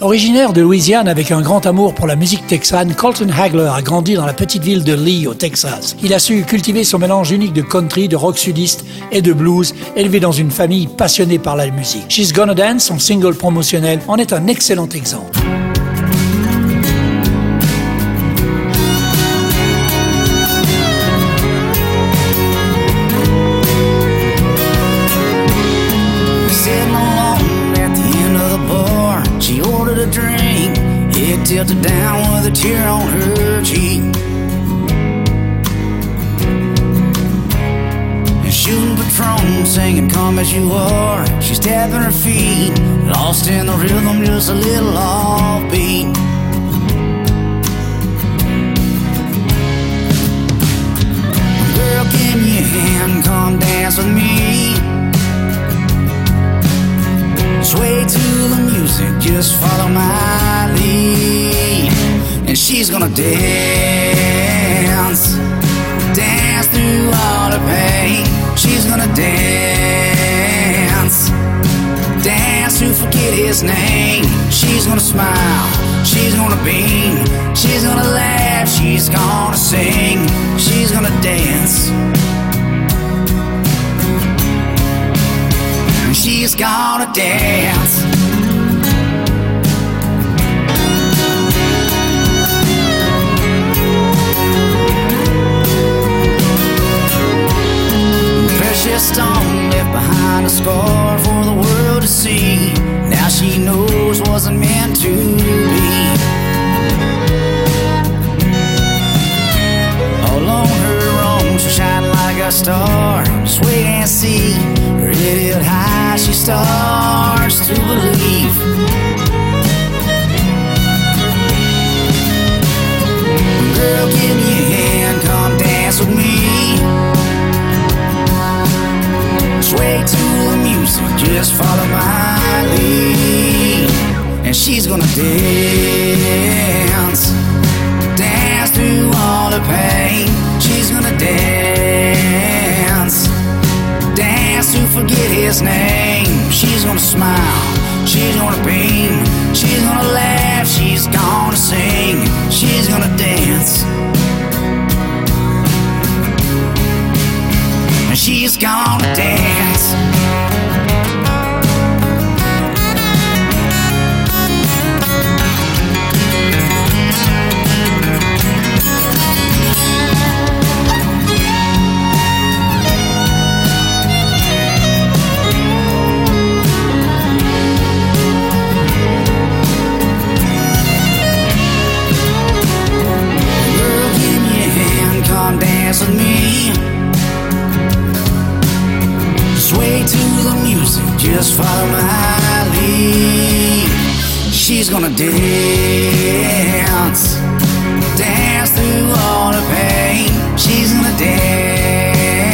Originaire de Louisiane avec un grand amour pour la musique texane, Colton Hagler a grandi dans la petite ville de Lee au Texas. Il a su cultiver son mélange unique de country, de rock sudiste et de blues, élevé dans une famille passionnée par la musique. She's Gonna Dance, son single promotionnel, en est un excellent exemple. Feet, lost in the rhythm, just a little offbeat. Girl, give me a hand, come dance with me. Sway to the music, just follow my lead. And she's gonna dance, gonna smile, she's gonna beam, she's gonna laugh, she's gonna sing, she's gonna dance. she's gonna dance. She's gonna dance, dance through all the pain. She's gonna dance,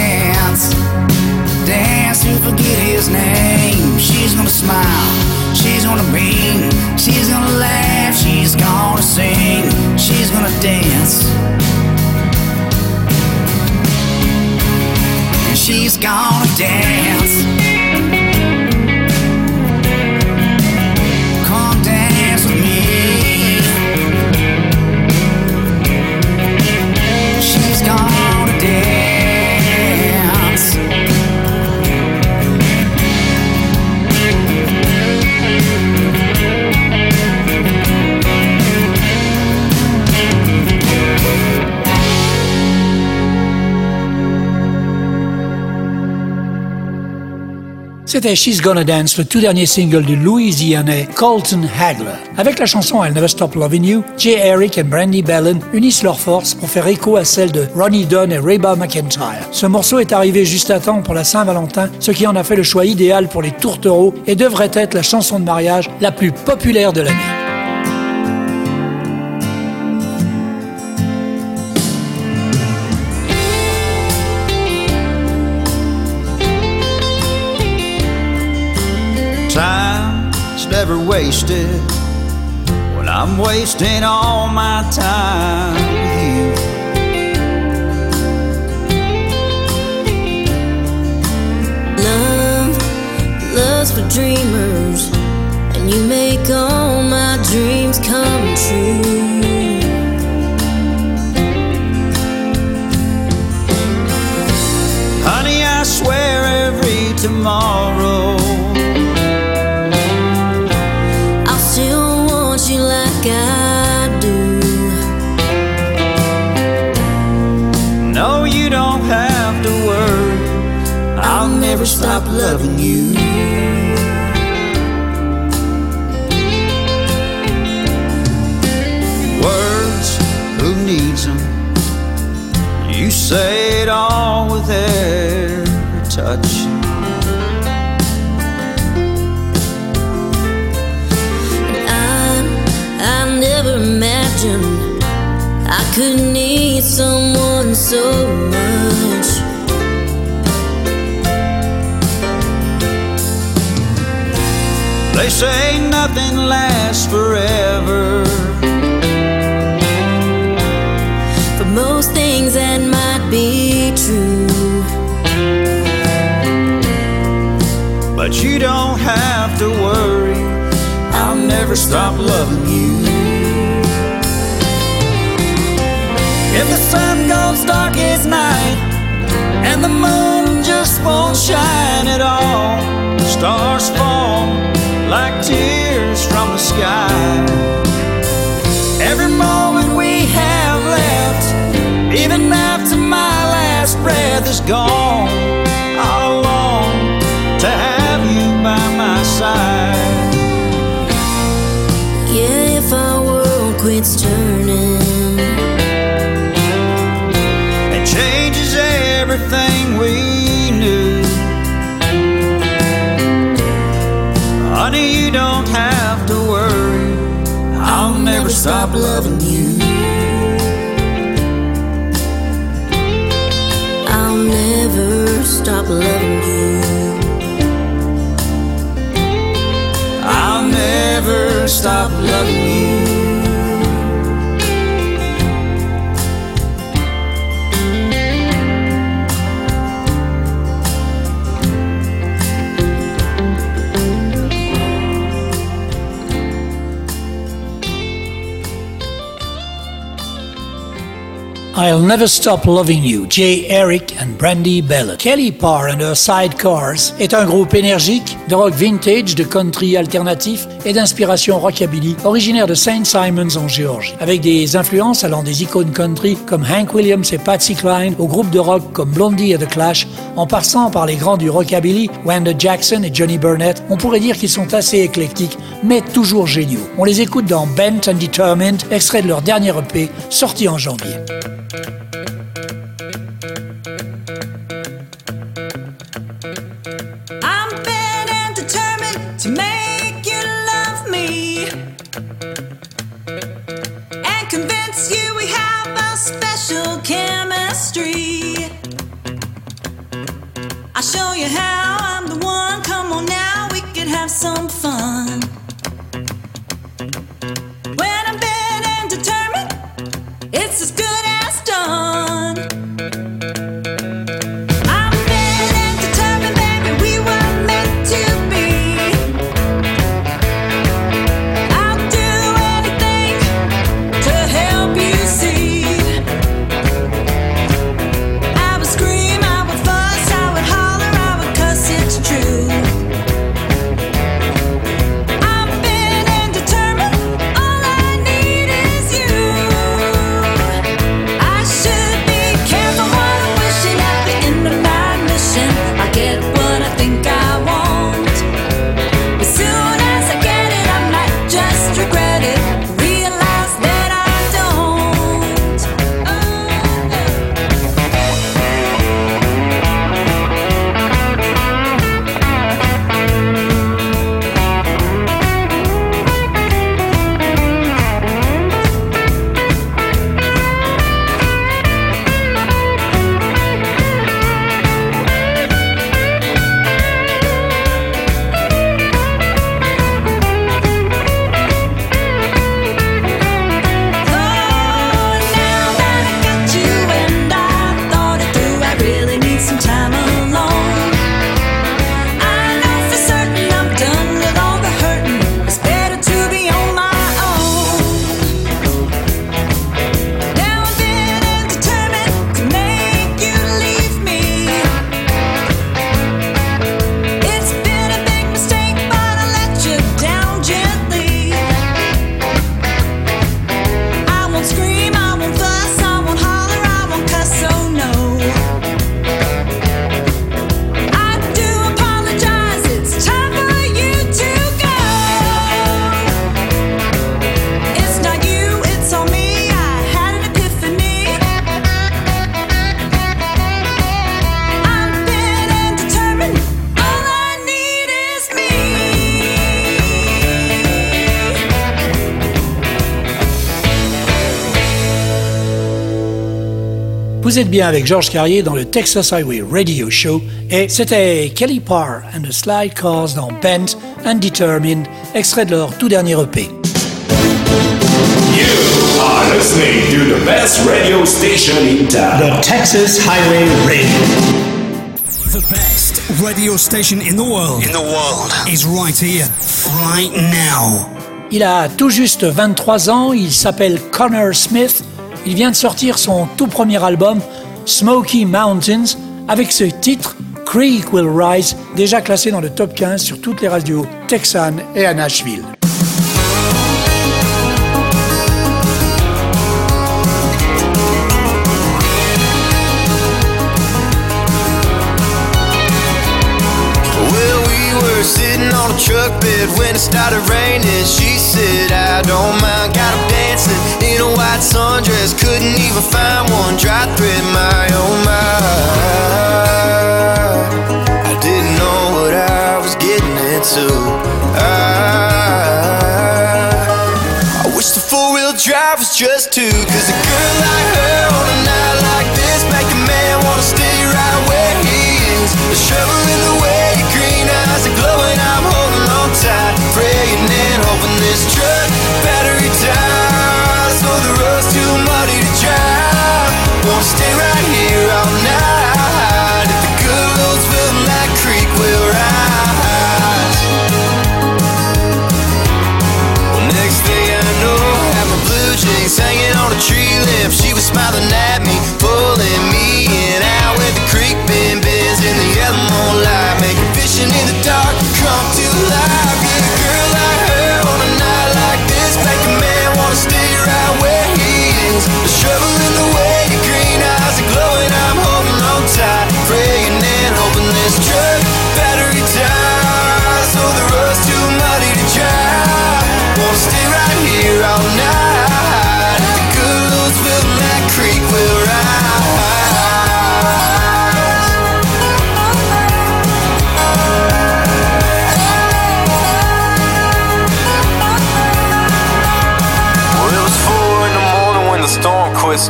dance to forget his name. She's gonna smile, she's gonna beam, she's gonna laugh, she's gonna sing, she's gonna dance. She's gonna dance. C'était She's Gonna Dance, le tout dernier single du Louisianais Colton Hagler. Avec la chanson I'll Never Stop Loving You, Jay Eric et Brandy Bellin unissent leurs forces pour faire écho à celle de Ronnie Dunn et Reba McIntyre. Ce morceau est arrivé juste à temps pour la Saint-Valentin, ce qui en a fait le choix idéal pour les tourtereaux et devrait être la chanson de mariage la plus populaire de l'année. Wasted when I'm wasting all my time with you. Love, love's for dreamers, and you make all my dreams come true. Honey, I swear every tomorrow stop loving you. Words, who needs them? You say it all with every touch. I, I never imagined I could need someone so much. They say nothing lasts forever. For most things that might be true. But you don't have to worry, I'll never stop loving you. If the sun goes dark as night and the moon just won't shine at all, stars fall like tears from the sky. Every moment we have left, even after my last breath is gone, have to worry. I'll never stop loving you. I'll never stop loving you. I'll never stop loving you. I'll Never Stop Loving You, Jay Eric and Brandy Bellot. Kelly Parr and her Sidecars est un groupe énergique de rock vintage, de country alternatif et d'inspiration rockabilly, originaire de St. Simons en Géorgie. Avec des influences allant des icônes country comme Hank Williams et Patsy Cline, au groupe de rock comme Blondie et The Clash, en passant par les grands du rockabilly, Wanda Jackson et Johnny Burnett, on pourrait dire qu'ils sont assez éclectiques, mais toujours géniaux. On les écoute dans Bent and Determined, extrait de leur dernier EP, sorti en janvier. I'm bent and determined to make you love me and convince you we have a special chemistry. I'll show you how I'm the one. Come on now, we can have some Vous êtes bien avec Georges Carrier dans le Texas Highway Radio Show et c'était Kelly Parr and the Slide Cars dans Bent and Determined, extrait de leur tout dernier EP. You are listening to the best radio station in town. The Texas Highway Radio. The best radio station in the world. In the world. Is right here, right now. Il a tout juste 23 ans, il s'appelle Connor Smith. Il vient de sortir son tout premier album, Smoky Mountains, avec ce titre, Creek Will Rise, déjà classé dans le top 15 sur toutes les radios texanes et à Nashville. White sundress. Couldn't even find one dry thread. My oh my. I didn't know what I was getting into. I, I wish the four wheel drive was just two. Cause a girl like her on a night like this make a man wanna stay right where he is. The shovel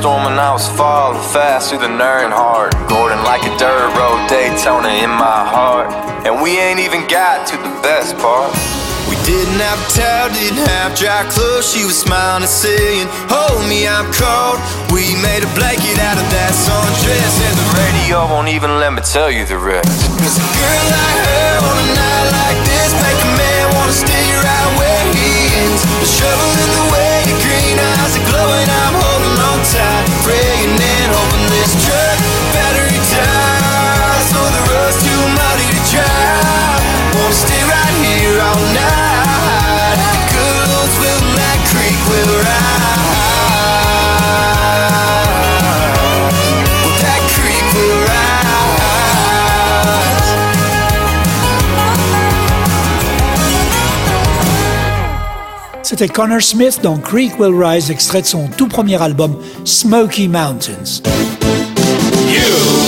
storming, I was falling fast through the Nern Hard. Gordon like a dirt road, Daytona in my heart. And we ain't even got to the best part. We didn't have towel, didn't have dry clothes. She was smiling and saying, Hold me, I'm cold. We made a blanket out of that sundress. And the radio won't even let me tell you the rest. Cause a girl like her on a night like this make a man wanna stay right where he is. The shovel in the way, your green eyes are glowing. I'm C'était Connor Smith dans Creek Will Rise, extrait de son tout premier album Smoky Mountains.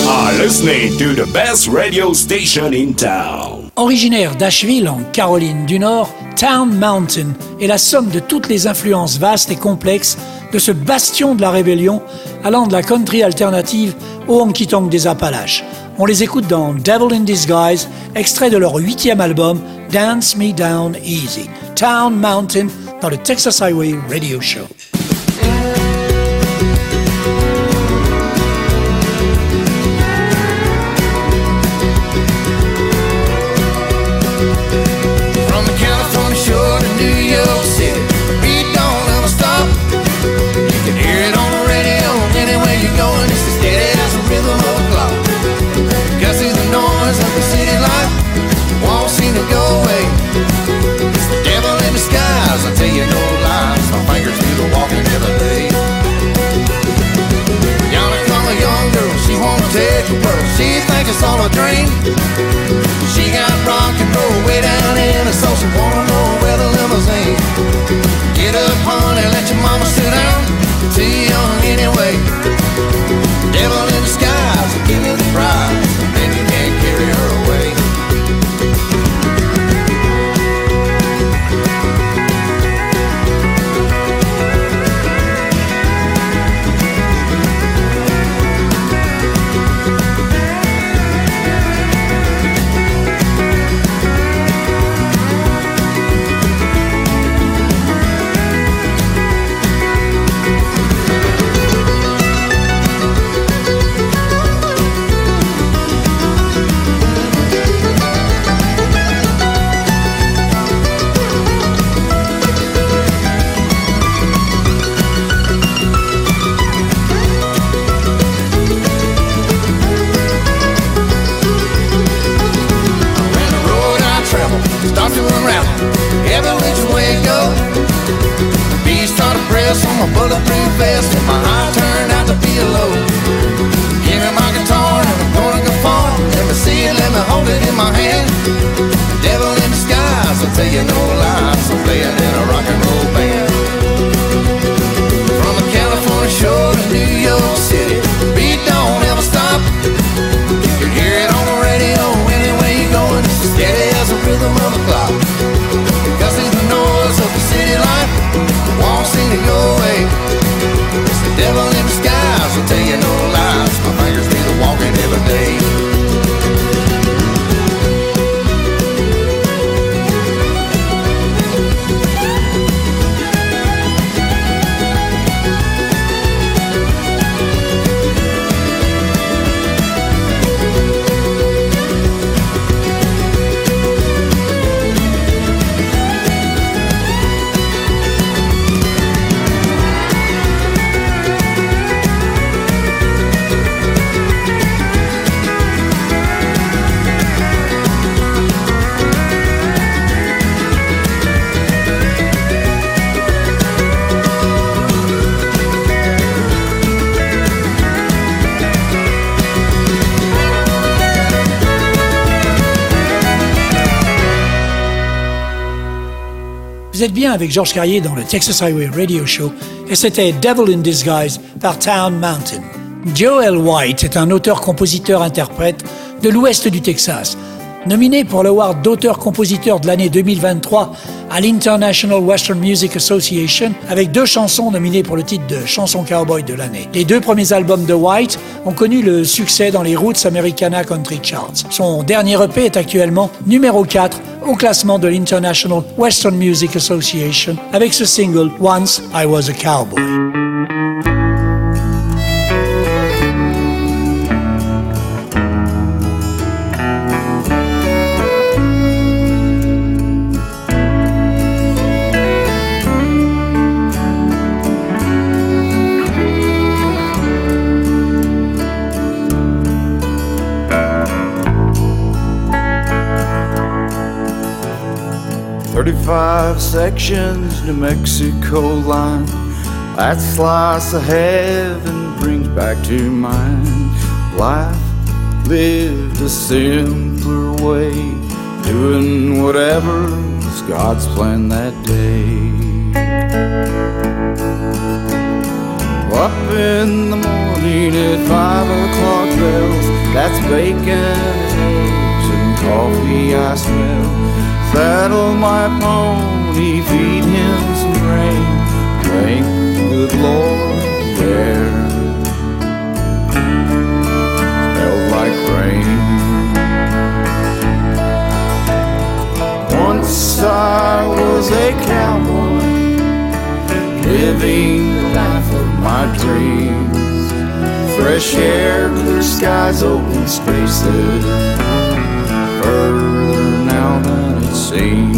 You are listening to the best radio station in town. Originaire d'Asheville en Caroline du Nord, Town Mountain est la somme de toutes les influences vastes et complexes de ce bastion de la rébellion allant de la country alternative au honky-tonk des Appalaches. On les écoute dans Devil in Disguise, extrait de leur huitième album Dance Me Down Easy. Town Mountain dans le Texas Highway Radio Show. New York City. The beat don't ever stop. You can hear it on the radio. Anywhere you're going, it's as steady as the rhythm of clock. Cause it's the noise of the city life. Won't seem to go away. It's the devil in disguise. I tell you no lies. My fingers do the walking every day. Y'all call a young girl. She won't take your word. She thinks it's all a dream. She got rock and roll way down in her soul. She wanna know where the limousine. Get up, honey, let your mama sit down. Too young anyway. Devil in disguise, give me the prize. Bien avec Georges Carrier dans le Texas Highway Radio Show et c'était Devil in Disguise par Town Mountain. Joel White est un auteur-compositeur-interprète de l'ouest du Texas. Nominé pour l'award d'auteur-compositeur de l'année 2023 à l'International Western Music Association avec deux chansons nominées pour le titre de chanson cowboy de l'année. Les deux premiers albums de White ont connu le succès dans les Roots Americana Country Charts. Son dernier EP est actuellement numéro 4 au classement de l'International Western Music Association avec ce single Once I Was a Cowboy. 35 sections, New Mexico line. That slice of heaven brings back to mind life lived a simpler way, doing whatever was God's plan that day. Up in the morning at five o'clock bells, that's bacon, eggs, and coffee I smell. Saddle my pony, feed him some grain. Thank good Lord, yeah. Smells. Once I was a cowboy, living the life of my dreams. Fresh air, clear skies, open spaces. Now seemed.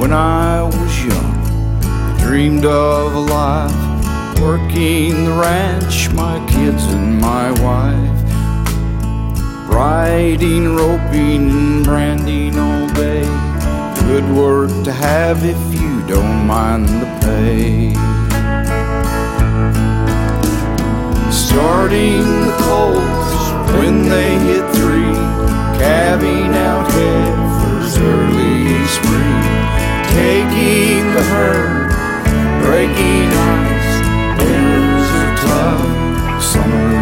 When I was young, I dreamed of a life working the ranch, my kids and my wife. Riding, roping, and branding all day. Good work to have if you don't mind the pay. Starting the colts when they hit three, calving out heifers early spring, taking the herd, breaking ice. Winters are tough, summers.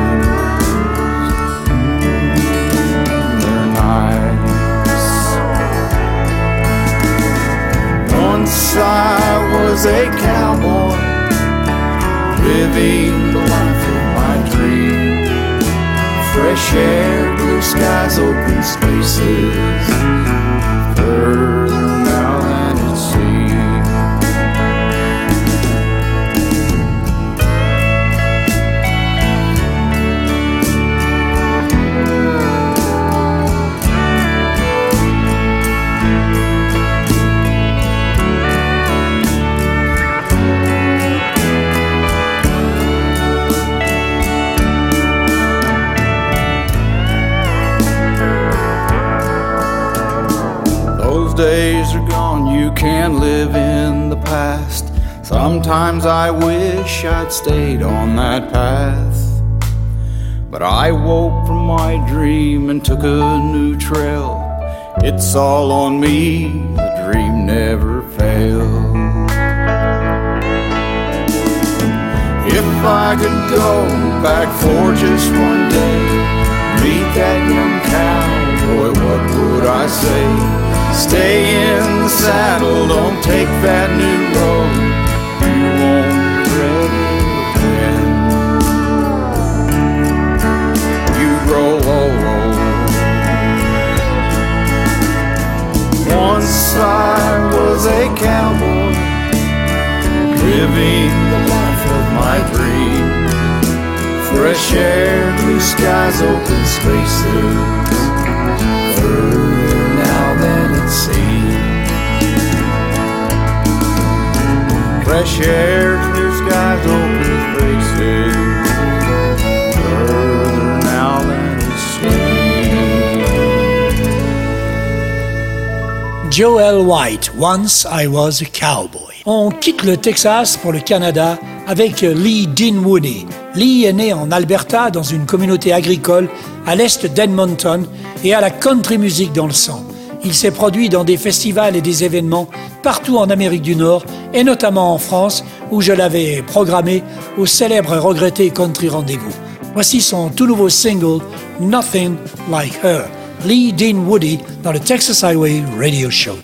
Once I was a cowboy, living the life. Fresh air, blue skies, open spaces. Further can't live in the past. Sometimes I wish I'd stayed on that path. But I woke from my dream and took a new trail. It's all on me, the dream never failed. If I could go back for just one day, meet that young cowboy, what would I say? Stay in saddle, don't take that new road. You won't regret it then. You grow old. Once I was a cowboy, living the life of my dream. Fresh air, blue skies, open spaces. Fresh air, clear skies, open spaces. Joel White, Once I Was a Cowboy. On quitte le Texas pour le Canada avec Lee Dinwoody. Lee est né en Alberta dans une communauté agricole à l'est d'Edmonton et a la country music dans le sang. Il s'est produit dans des festivals et des événements partout en Amérique du Nord et notamment en France où je l'avais programmé au célèbre et regretté Country Rendez-vous. Voici son tout nouveau single Nothing Like Her, Lee Dean Woody dans le Texas Highway Radio Show.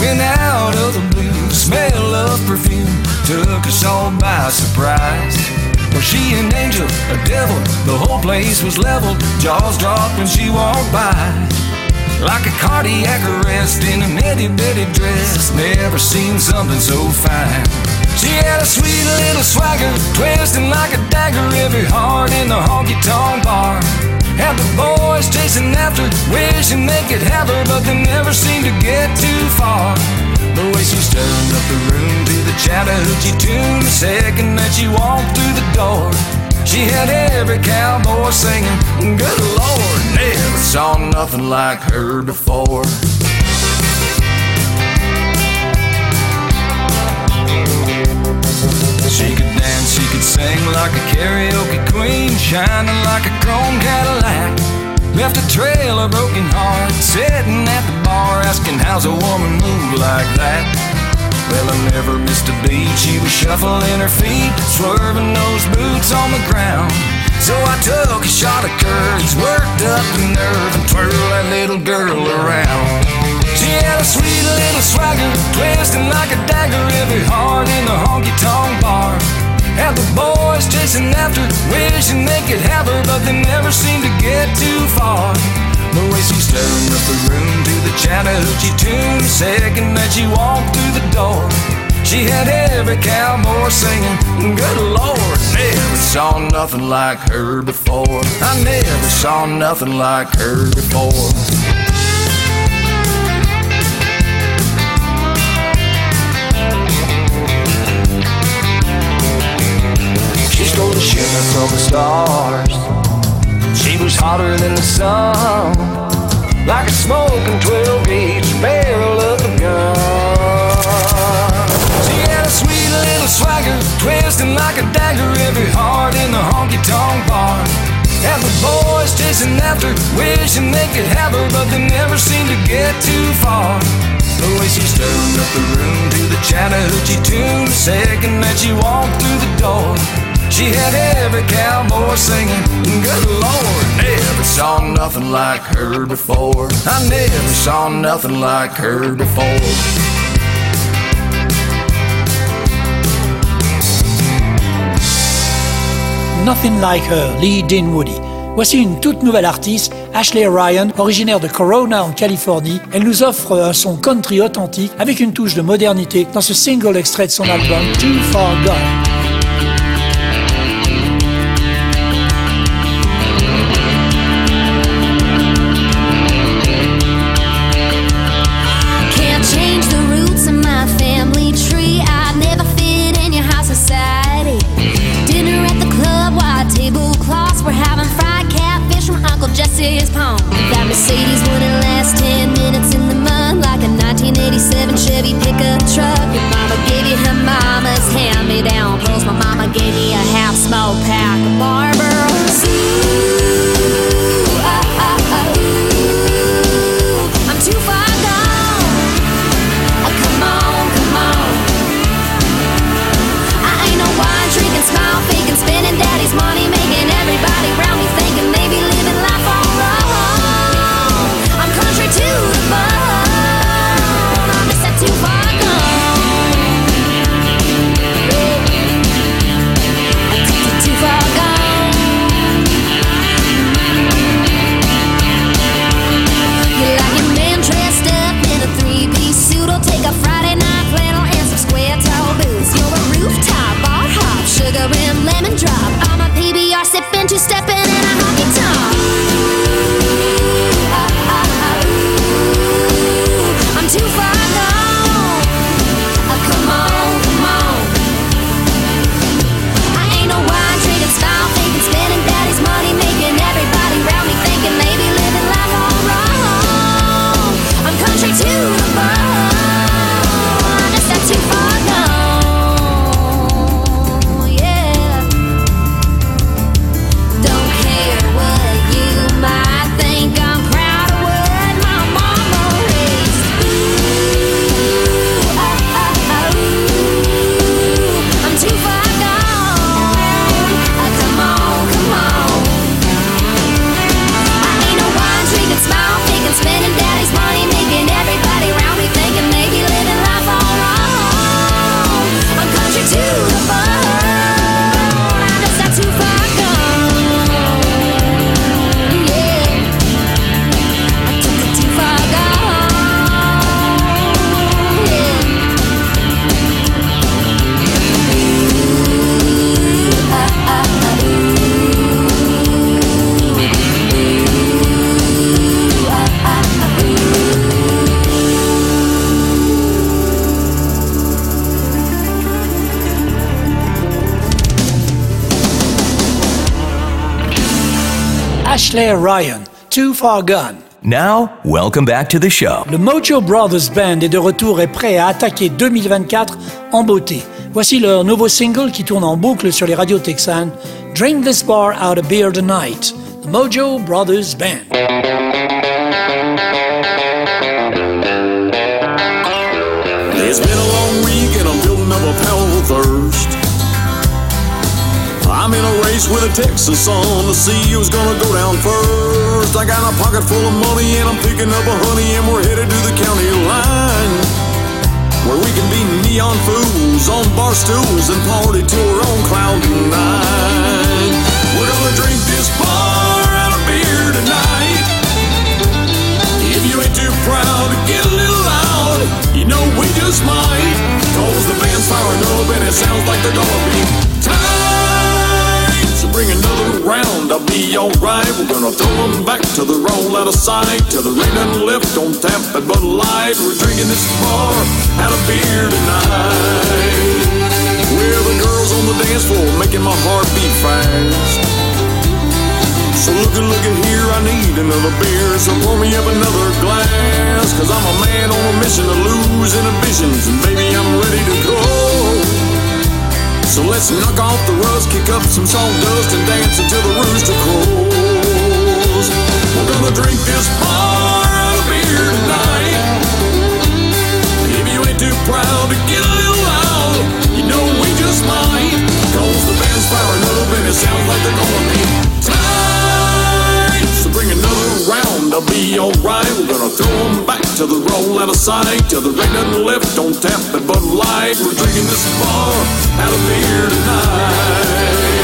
Went out of the blue, smell of perfume took us all by surprise. Was she an angel, a devil? The whole place was leveled, jaws dropped when she walked by. Like a cardiac arrest in a itty bitty dress, never seen something so fine. She had a sweet little swagger, twisting like a dagger, every heart in the honky tonk bar. Had the boys chasing after, wishing they could have her, but they never seemed to get too far. The way she stirred up the room to the Chattahoochee tune, the second that she walked through the door. She had every cowboy singing, Good Lord, never saw nothing like her before. Sing like a karaoke queen, shining like a chrome Cadillac. Left a trail of broken hearts, sitting at the bar, asking how's a woman move like that. Well, I never missed a beat. She was shuffling her feet, swerving those boots on the ground. So I took a shot of courage, worked up the nerve, and twirled that little girl around. She had a sweet little swagger, twisting like a dagger, every heart in the honky tonk bar. Had the boys chasing after, wishing they could have her, but they never seemed to get too far. The way she stirred up the room to the Chattahoochee tune, the second that she walked through the door. She had every cowboy singing, Good Lord, never saw nothing like her before. I never saw nothing like her before. She stole the shimmer from the stars. She was hotter than the sun, like a smoking 12 gauge barrel of a gun. She had a sweet little swagger, twisting like a dagger, every heart in the honky tonk bar. And the boys chasing after, wishing they could have her, but they never seemed to get too far. The way she stirred up the room to the Chattahoochee tune, the second that she walked through the door. She had every cowboy singing, Good Lord, never saw nothing like her before. I never saw nothing like her before. Nothing Like Her, Lee Dinwoody. Voici une toute nouvelle artiste, Ashley Ryan, originaire de Corona en Californie. Elle nous offre un son country authentique avec une touche de modernité dans ce single extrait de son album Too Far Gone. Ryan, Too Far Gone. Now, welcome back to the show. Le Mojo Brothers Band est de retour et prêt à attaquer 2024 en beauté. Voici leur nouveau single qui tourne en boucle sur les radios texanes, Drink This Bar Out of Beer Tonight, The Mojo Brothers Band. I'm in a race with a Texas son to see who's gonna go down first. I got a pocket full of money and I'm picking up a honey and we're headed to the county line. Where we can be neon fools on bar stools and party to our own cloud nine. We're gonna drink this bar out of beer tonight. If you ain't too proud to get a little loud, you know we just might. Cause the band's firing up and it sounds like they're gonna be round, I'll be alright. We're gonna throw them back to the roll out of sight. Till the rain done left on tap at Bud Light. We're drinking this bar out of beer tonight. We're the girls on the dance floor making my heart beat fast. So lookin', lookin' here, I need another beer. So pour me up another glass. Cause I'm a man on a mission to lose inhibitions. And baby, I'm ready to go. So let's knock off the rust, kick up some sawdust, and dance until the rooster crows. We're gonna drink this bar of beer tonight. If you ain't too proud to get a little loud, you know we just might. Cause the band's firing up and it sounds like they're gonna be tight. Be alright. We're gonna throw them back to the roll out of sight. Till the rain doesn't lift, don't tap at Bud Light. We're drinking this bar out of beer tonight.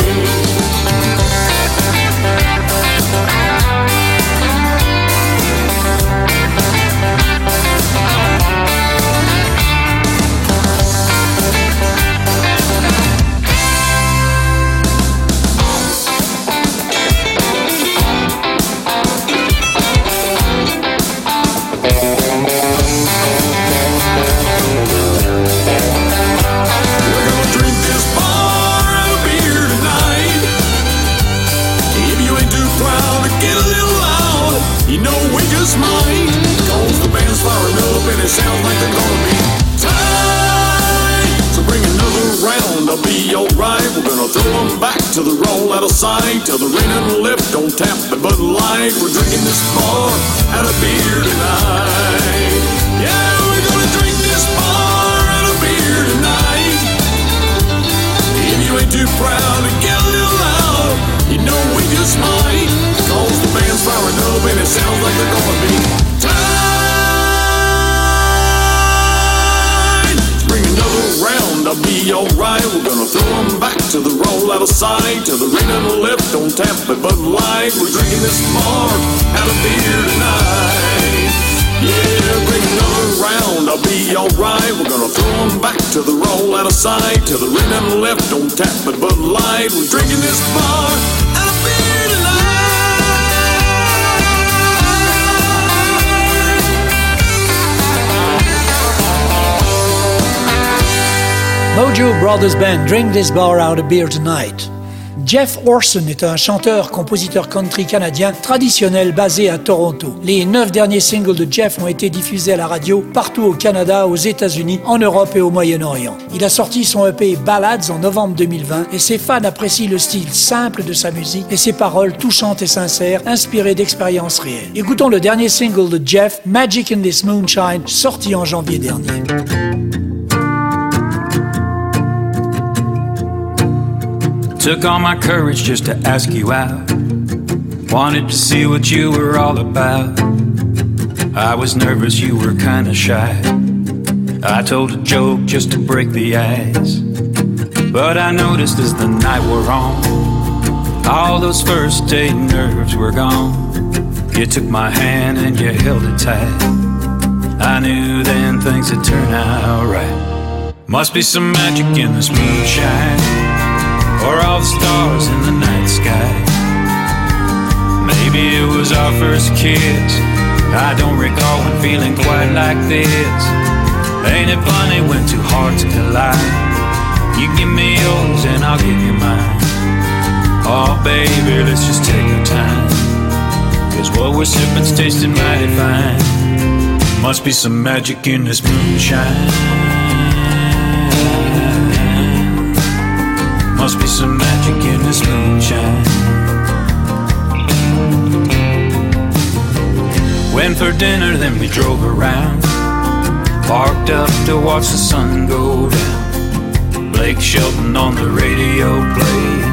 This Bar Out Beer Tonight. Jeff Orson est un chanteur-compositeur country canadien traditionnel basé à Toronto. Les neuf derniers singles de Jeff ont été diffusés à la radio partout au Canada, aux États-Unis, en Europe et au Moyen-Orient. Il a sorti son EP Ballads en novembre 2020 et ses fans apprécient le style simple de sa musique et ses paroles touchantes et sincères, inspirées d'expériences réelles. Écoutons le dernier single de Jeff, Magic in This Moonshine, sorti en janvier dernier. Took all my courage just to ask you out. Wanted to see what you were all about. I was nervous, you were kinda shy. I told a joke just to break the ice. But I noticed as the night wore on, all those first date nerves were gone. You took my hand and you held it tight. I knew then things had turned out right. Must be some magic in this moonshine, or all the stars in the night sky. Maybe it was our first kiss. I don't recall when feeling quite like this. Ain't it funny when two hearts collide? You give me yours and I'll give you mine. Oh, baby, let's just take our time. Cause what we're sipping's tasting mighty fine. Must be some magic in this moonshine. Must be some magic in this moonshine. Went for dinner, then we drove around. Parked up to watch the sun go down. Blake Shelton on the radio playing.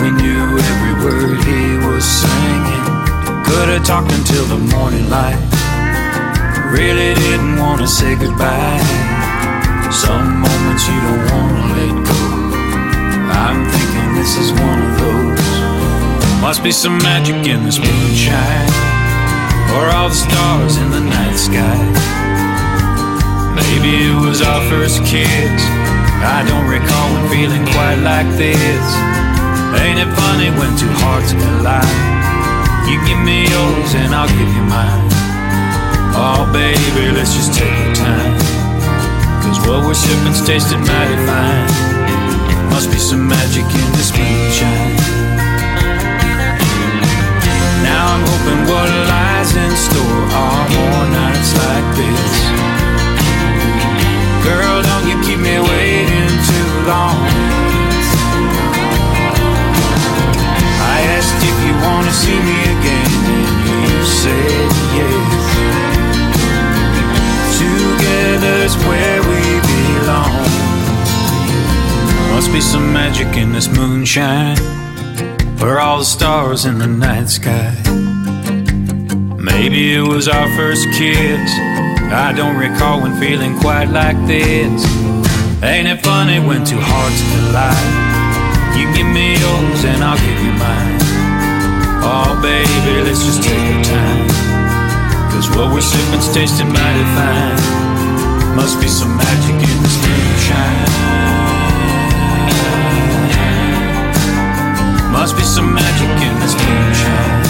We knew every word he was singing. Could have talked until the morning light. Really didn't want to say goodbye. Some moments you don't want to let go. I'm thinking this is one of those. Must be some magic in this moonshine. Or all the stars in the night sky. Maybe it was our first kiss. I don't recall when feeling quite like this. Ain't it funny when two hearts collide? You give me yours and I'll give you mine. Oh, baby, let's just take our time. Cause what we're sipping's tasting mighty fine. Must be some magic in this moonshine. Now I'm hoping what lies in store are more nights like this. Girl, don't you keep me waiting too long. I asked if you wanna see me again, and you said yes. Together's where we. Must be some magic in this moonshine, for all the stars in the night sky. Maybe it was our first kiss. I don't recall when feeling quite like this. Ain't it funny when two hearts collide? You give me yours and I'll give you mine. Oh, baby, let's just take our time. Cause what we're sipping's tasting mighty fine. Must be some magic in this moonshine. Must be some magic in this moonshine.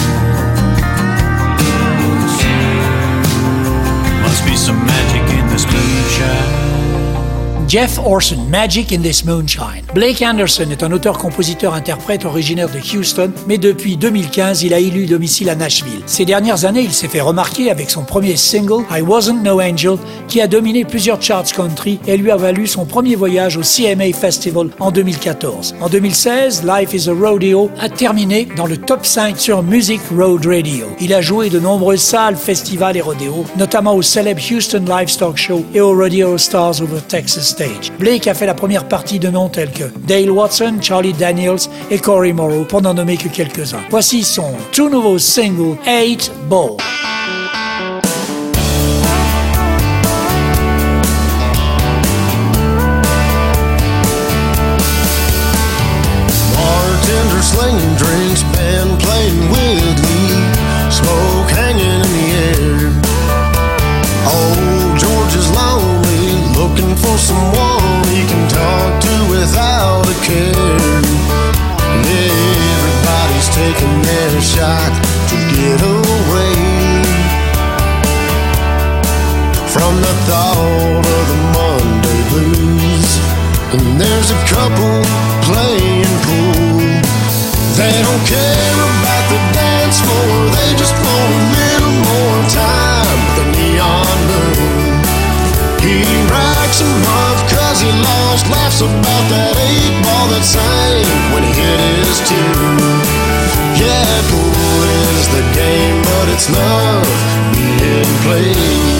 Must be some magic in this moonshine. Jeff Orson, Magic in This Moonshine. Blake Anderson est un auteur-compositeur-interprète originaire de Houston, mais depuis 2015, il a élu domicile à Nashville. Ces dernières années, il s'est fait remarquer avec son premier single, I Wasn't No Angel, qui a dominé plusieurs charts country et lui a valu son premier voyage au CMA Festival en 2014. En 2016, Life is a Rodeo a terminé dans le top 5 sur Music Road Radio. Il a joué de nombreuses salles, festivals et rodéos, notamment au célèbre Houston Livestock Show et au Rodeo Stars Over Texas Blake a fait la première partie de noms tels que Dale Watson, Charlie Daniels et Corey Morrow, pour n'en nommer que quelques-uns. Voici son tout nouveau single, 8 Ball. Don't care about the dance floor, they just want a little more time the neon moon. He he lost, laughs about that eight ball that sang when he hit his. Yeah, pool is the game, but it's being played.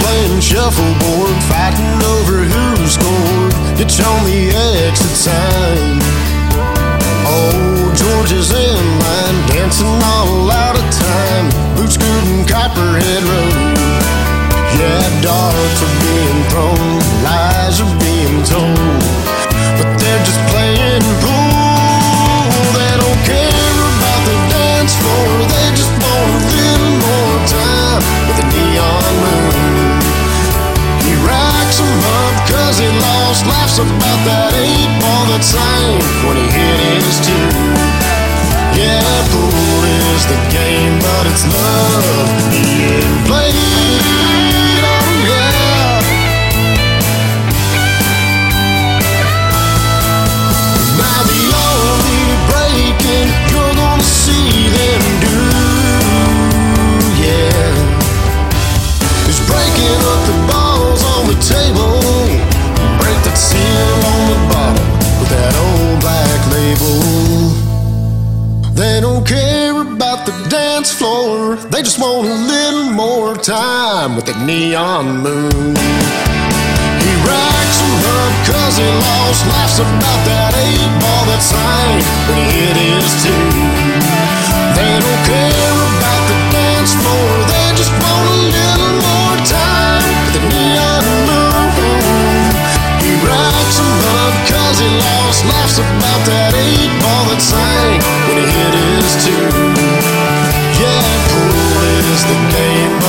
Playing shuffleboard, fighting over who scored. It's on the exit sign. Old George is in line, dancing all out of time. Boots scooting Copperhead Road. Yeah, darts are being thrown, lies are being told, lost, laughs about that eight ball that sang when he hit his two. Yeah, pool is the game, but it's love being played. Time with the neon moon. He racks them up cause he lost, laughs about that eight ball that sang when he hit his two. They don't care about the dance floor, they just want a little more time with the neon moon. He racks them up cause he lost, laughs about that eight ball that sang when he hit his two. Yeah, pool is the game,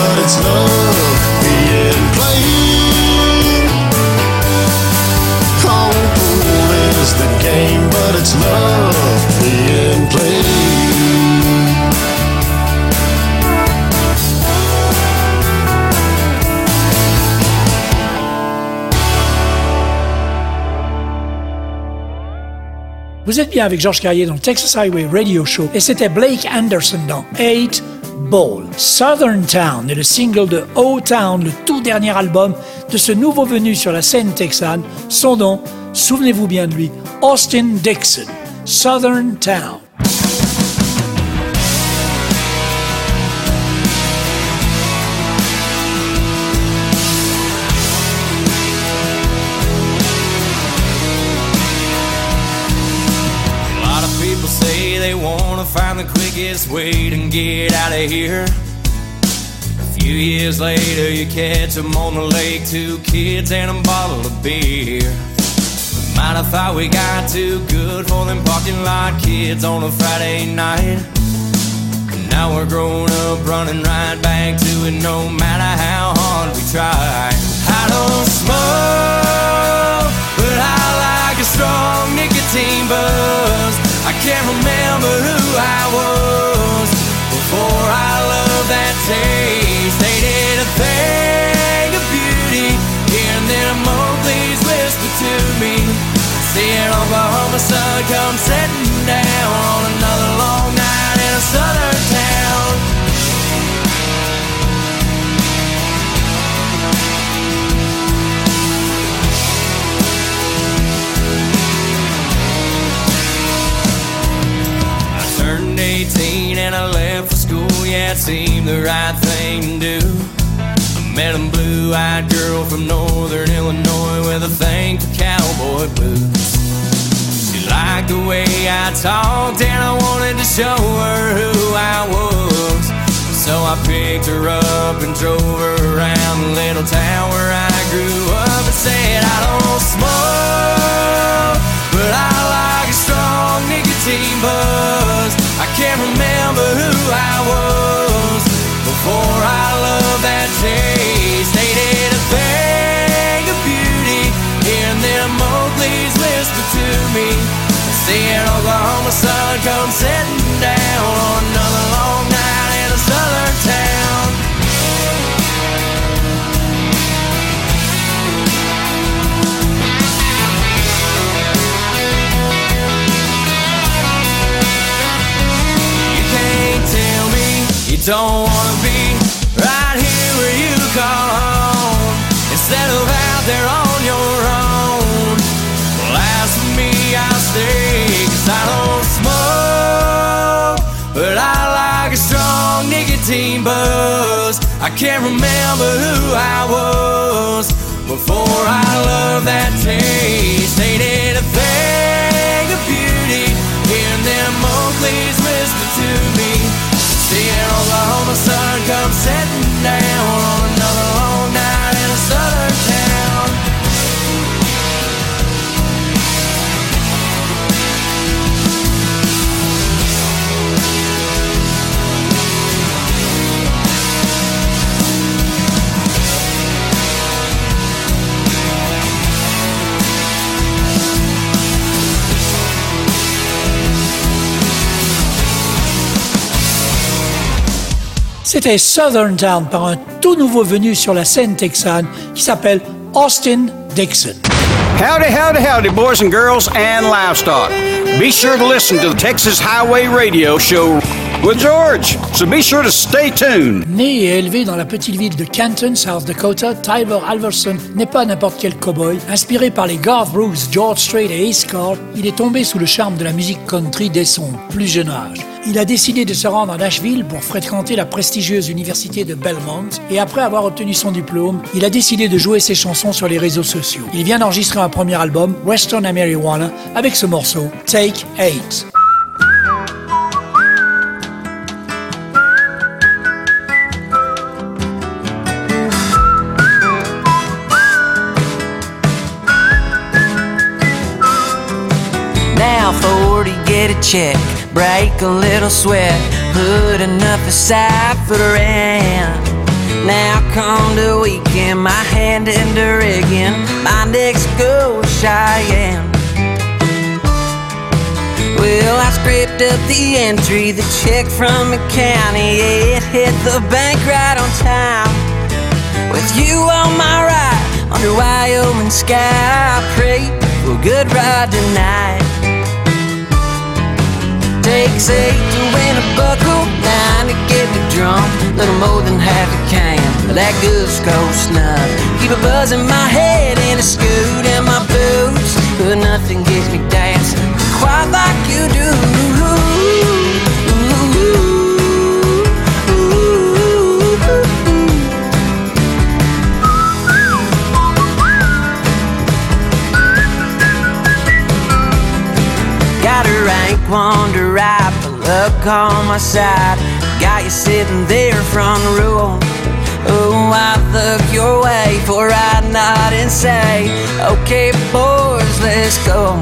Vous êtes bien avec Georges Carrier dans Texas Highway Radio Show. Et c'était Blake Anderson dans Eight Southern Town est le single de O-Town, le tout dernier album de ce nouveau venu sur la scène texane. Son nom, souvenez-vous bien de lui, Austin Dixon. Southern Town. Quickest way to get out of here. A few years later, you catch 'em on the lake, two kids and a bottle of beer. Might have thought we got too good for them parking lot kids on a Friday night. And now we're grown up, running right back to it, no matter how hard we try. I don't smoke, but I like a strong nicotine buzz. I can't remember who I was before I loved that taste. They did a thing of beauty, hearing them Mowgli's whisper to me. Seeing Oklahoma sun come setting down on another long night in a southern it seemed the right thing to do. I met a blue-eyed girl from northern Illinois with a thing for cowboy boots. She liked the way I talked and I wanted to show her who I was. So I picked her up and drove her around the little town where I grew up and said I don't smoke, but I like a strong nicotine buzz. I can't remember who I was before I loved that taste. They did a thing of beauty, hearing them Mowgli's whisper to me. Seeing Oklahoma sun come setting down on another long night in a southern town. You can't tell me you don't buzz. I can't remember who I was before I loved that taste. Ain't it a thing of beauty? Hearing them Mowgli's whisper to me. Seeing Oklahoma sun come setting down C'était Southern Town par un tout nouveau venu sur la scène texane qui s'appelle Austin Dixon. Howdy, howdy, howdy, boys and girls and livestock. Be sure to listen to the Texas Highway Radio Show with George, so be sure to stay tuned. Né et élevé dans la petite ville de Canton, South Dakota, Tyler Alverson n'est pas n'importe quel cowboy. Inspiré par les Garth Brooks, George Strait et Ace Carr, il est tombé sous le charme de la musique country dès son plus jeune âge. Il a décidé de se rendre à Nashville pour fréquenter la prestigieuse université de Belmont et après avoir obtenu son diplôme, il a décidé de jouer ses chansons sur les réseaux sociaux. Il vient d'enregistrer un premier album, Western Marijuana, avec ce morceau, Take 8. Now 40, get a check, break a little sweat, put enough aside for the rent. Now come the weekend, my hand in the rigging, my next go Cheyenne. Well, I scraped up the entry, the check from the county, it hit the bank right on time. With you on my right, under Wyoming sky, I pray for a good ride tonight. Takes eight to win a buckle, nine to get me drunk. Little more than half a can of that good Skoal snuff. Keep a buzz in my head and a scoot in my boots, but nothing gets me dancing quite like you do. To ride, but luck on my side. Got you sitting there front row. Oh, I look your way for I nod and say, Okay, boys, let's go.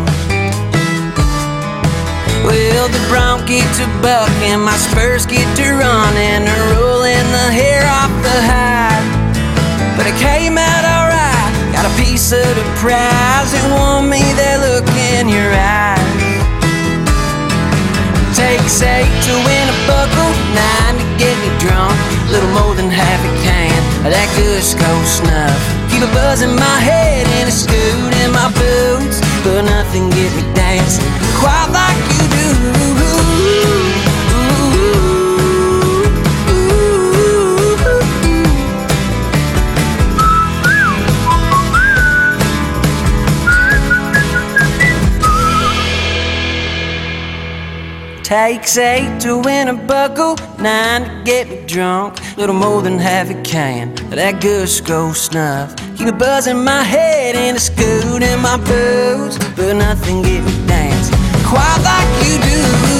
Well, the Bronc get to bucking, my spurs get to running, and rolling the hair off the hide. But it came out alright, got a piece of the prize, and won me that look in your eyes. Takes eight to win a buckle, nine to get me drunk. Little more than half a can of that good Skoal snuff. Keep a buzz in my head and a scoot in my boots, but nothing get me dancing quite like you do. Takes eight to win a buckle, nine to get me drunk. Little more than half a can of that good Skoal snuff. Keep a buzz in my head and a scoot in my boots, but nothing get me dancing quite like you do.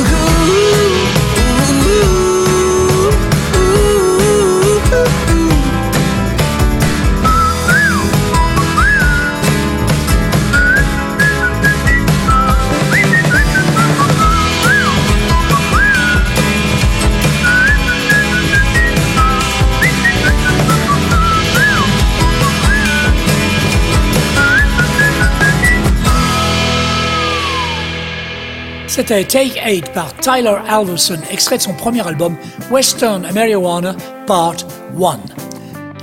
C'était Take 8 par Tyler Alverson, extrait de son premier album Western Marijuana Part 1.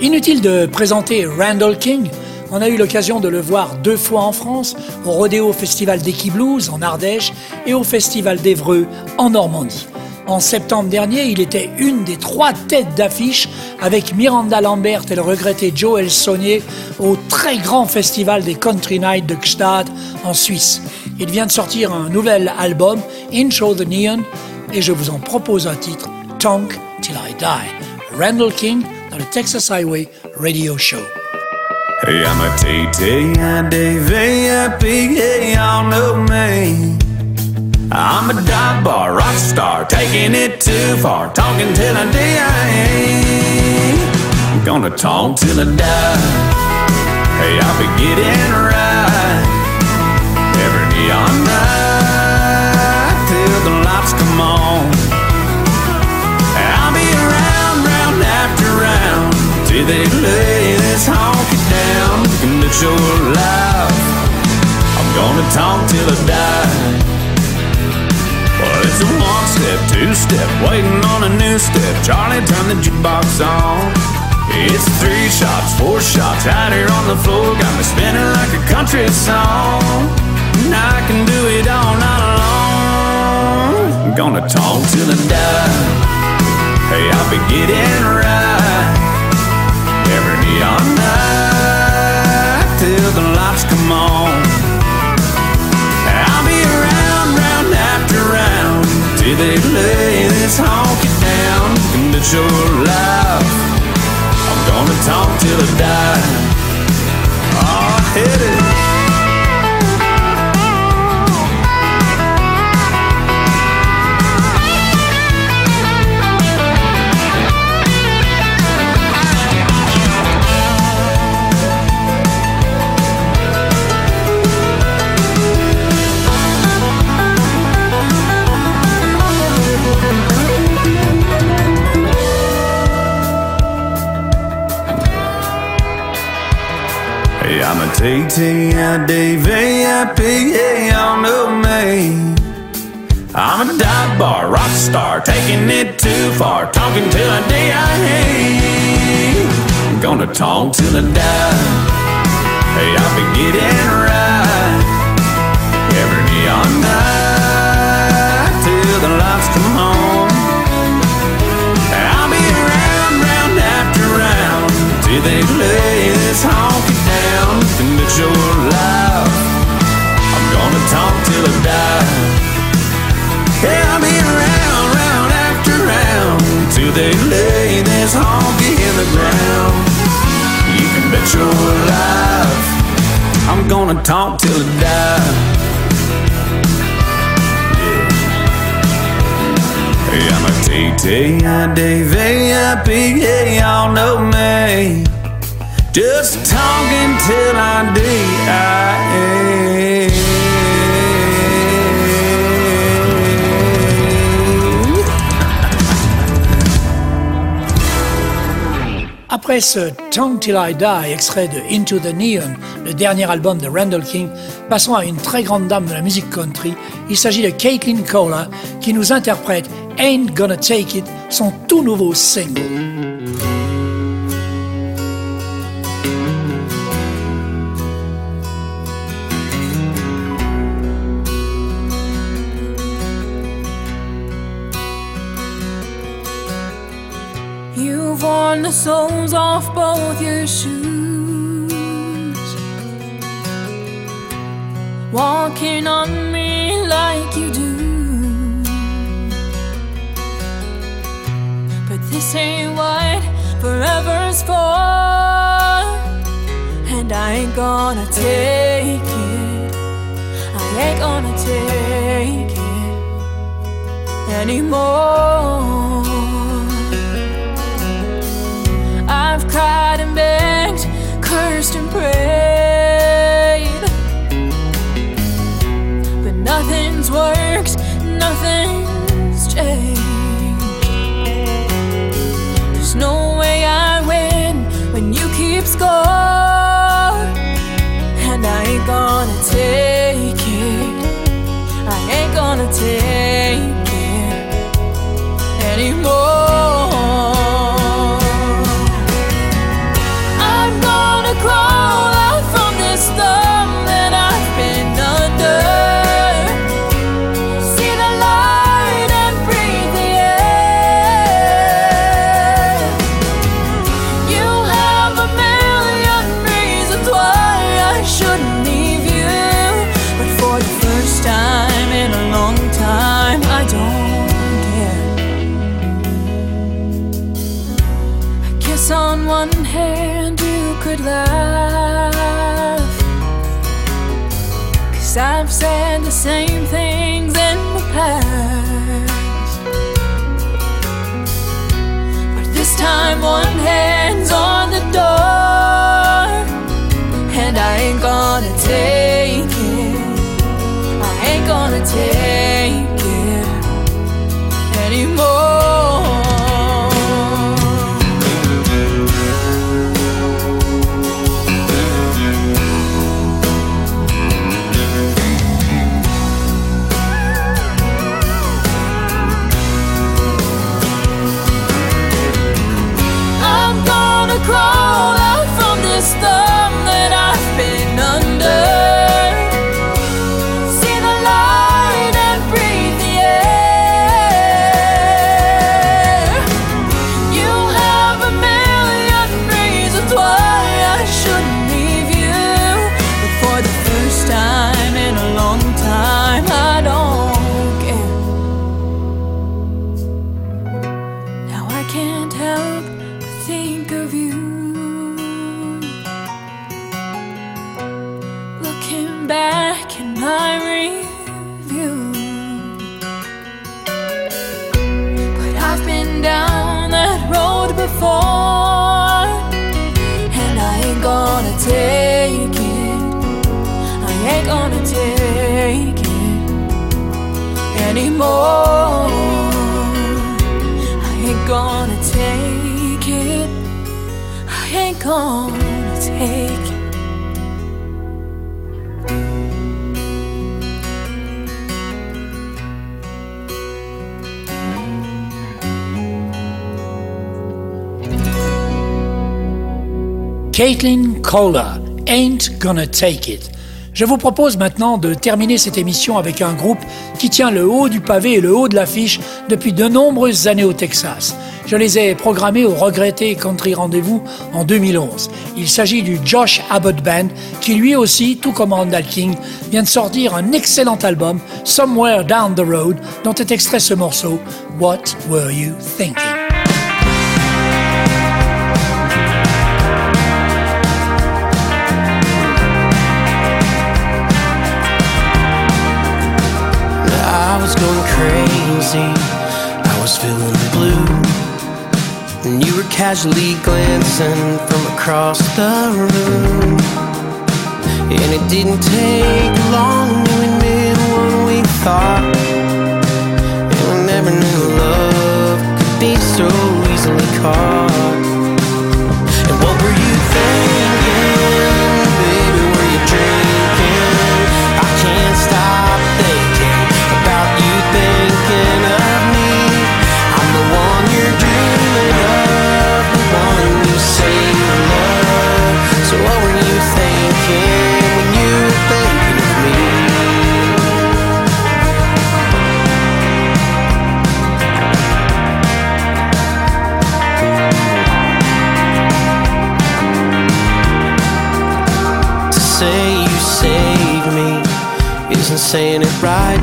Inutile de présenter Randall King, on a eu l'occasion de le voir deux fois en France, au Rodéo Festival d'Equiblues en Ardèche et au Festival d'Evreux en Normandie. En septembre dernier, il était une des trois têtes d'affiche avec Miranda Lambert et le regretté Joel Saunier au très grand festival des Country Nights de Gstaad en Suisse. Il vient de sortir un nouvel album, Intro the Neon, et je vous en propose un titre, Tonk Till I Die. Randall King dans le Texas Highway Radio Show. Hey, I'm a T-T-I-D-V-I-P, y'all know me. I'm a dive bar rock star, taking it too far, talking till I die. Gonna talk till I die. Hey, I'll be getting right round they lay this honky down. Looking at your life. I'm gonna talk till I die. Well, it's a one step, two step, waiting on a new step. Charlie, turn the jukebox on. It's three shots, four shots, out here on the floor. Got me spinning like a country song. And I can do it all night long. I'm gonna talk till I die. Hey, I'll be getting right. Lights come on. I'll be around, round after round till they lay this honky down and that your life. I'm gonna talk till I die. Oh, hit it. Hey, I'm a T-T-I-D-V-I-P, hey, y'all know me. I'm a dive bar rock star, taking it too far, talking till I die. I'm gonna talk till I die. Hey, I'll be getting right every all night till the lights come home. They lay this honky down and it's your life. I'm gonna talk till I die. Yeah, I'll be round, round after round till they lay this honky in the ground. You can bet your life I'm gonna talk till I die. Hey, I'm a T-T-I-D-V-I-P, yeah, y'all know me. Just talking till I die. Après ce Tongue Till I Die, extrait de Into the Neon, le dernier album de Randall King, passons à une très grande dame de la musique country. Il s'agit de Caitlin Cola qui nous interprète Ain't Gonna Take It, son tout nouveau single. You've worn the soles off both your shoes, walking on me like you do. This ain't what forever's for, and I ain't gonna take it. I ain't gonna take it anymore. Kohler, Ain't Gonna Take It. Je vous propose maintenant de terminer cette émission avec un groupe qui tient le haut du pavé et le haut de l'affiche depuis de nombreuses années au Texas. Je les ai programmés au regretté Country Rendez-vous en 2011. Il s'agit du Josh Abbott Band qui lui aussi, tout comme Randall King, vient de sortir un excellent album, Somewhere Down the Road, dont est extrait ce morceau, What Were You Thinking? I was going crazy. I was feeling blue. And you were casually glancing from across the room. And it didn't take long to admit what we thought. And we never knew love could be so easily caught. Saying it right.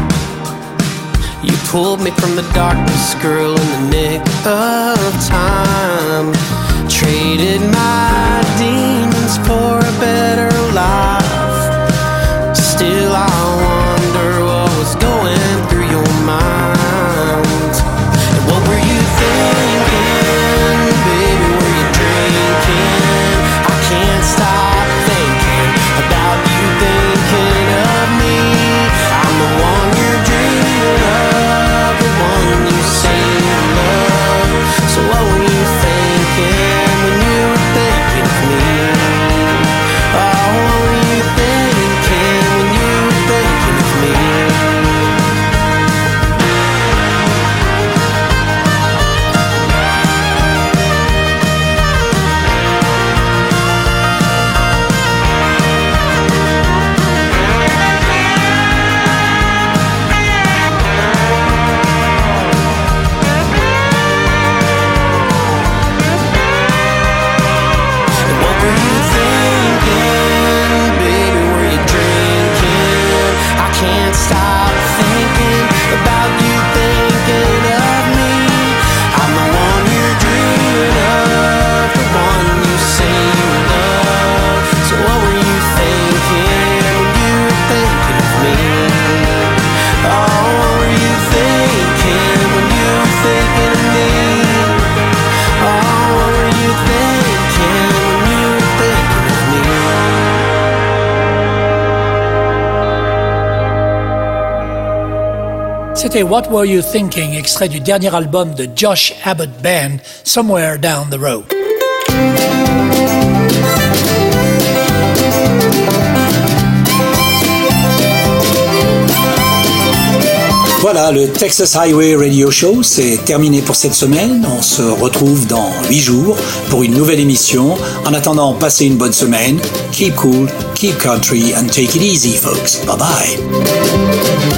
You pulled me from the darkness, girl, in the nick of time. Traded my demons for a better life. What Were You Thinking, extrait du dernier album de Josh Abbott Band, Somewhere Down the Road. Voilà, le Texas Highway Radio Show, c'est terminé pour cette semaine. On se retrouve dans 8 jours pour une nouvelle émission. En attendant, passez une bonne semaine. Keep cool, keep country, and take it easy, folks. Bye bye.